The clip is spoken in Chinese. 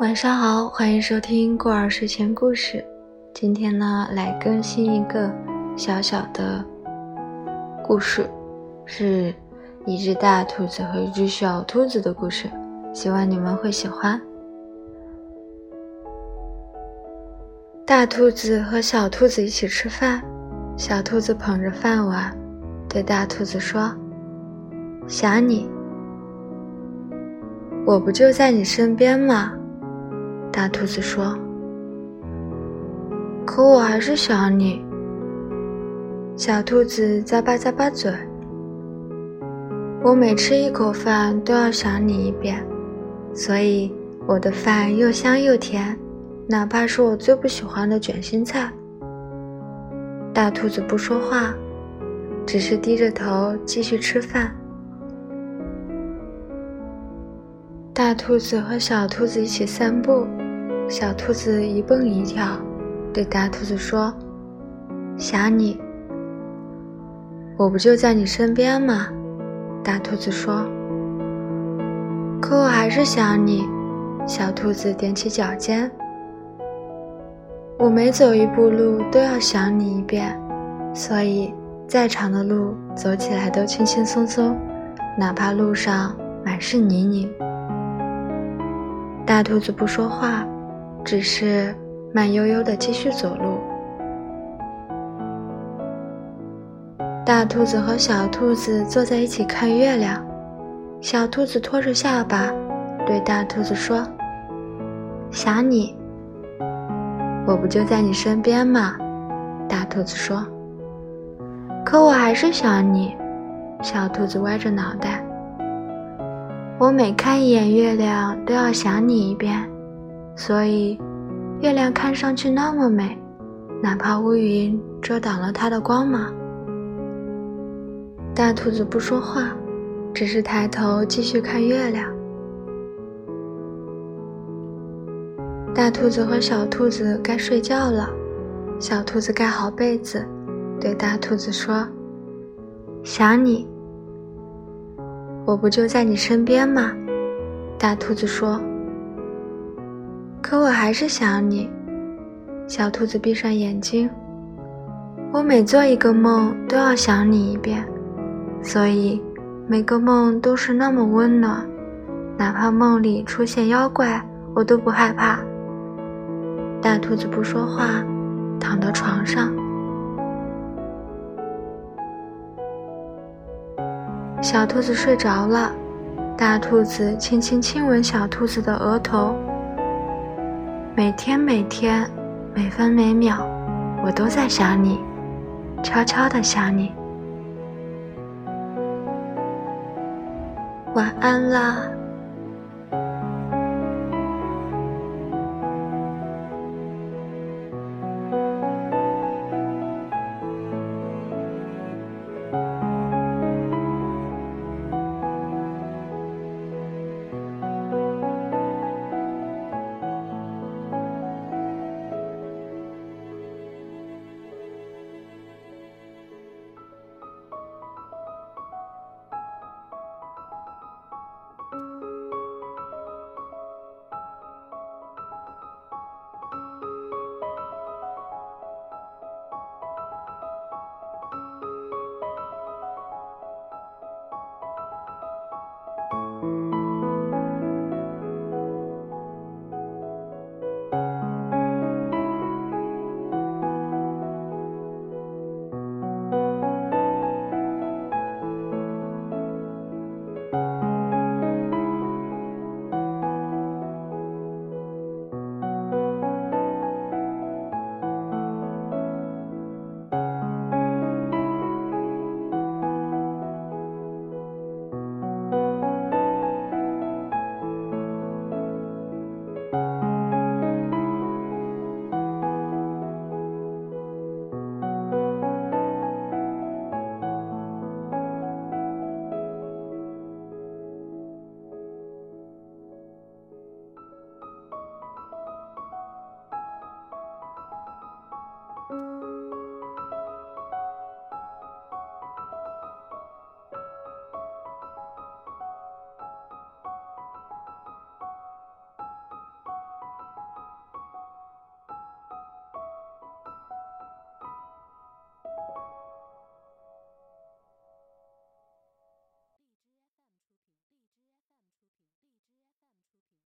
晚上好，欢迎收听过儿睡前故事。今天呢，来更新一个小小的故事，是一只大兔子和一只小兔子的故事，希望你们会喜欢。大兔子和小兔子一起吃饭，小兔子捧着饭碗，对大兔子说：“想你。”我不就在你身边吗？大兔子说。可我还是想你。小兔子咂巴咂巴嘴。我每吃一口饭都要想你一遍，所以我的饭又香又甜，哪怕是我最不喜欢的卷心菜。大兔子不说话，只是低着头继续吃饭。大兔子和小兔子一起散步，小兔子一蹦一跳，对大兔子说：“想你，我不就在你身边吗？”大兔子说：“可我还是想你。”小兔子踮起脚尖：“我每走一步路都要想你一遍，所以再长的路走起来都轻轻松松，哪怕路上满是泥泞。”大兔子不说话，只是慢悠悠地继续走路。大兔子和小兔子坐在一起看月亮，小兔子托着下巴，对大兔子说：“想你，我不就在你身边吗？”大兔子说：“可我还是想你。”小兔子歪着脑袋。我每看一眼月亮，都要想你一遍，所以月亮看上去那么美，哪怕乌云遮挡了它的光芒。大兔子不说话，只是抬头继续看月亮。大兔子和小兔子该睡觉了，小兔子盖好被子，对大兔子说：“想你。”我不就在你身边吗？大兔子说。可我还是想你。小兔子闭上眼睛。我每做一个梦都要想你一遍，所以每个梦都是那么温暖，哪怕梦里出现妖怪，我都不害怕。大兔子不说话，躺到床上。小兔子睡着了，大兔子轻轻亲吻小兔子的额头。每天每天，每分每秒，我都在想你，悄悄的想你。晚安啦。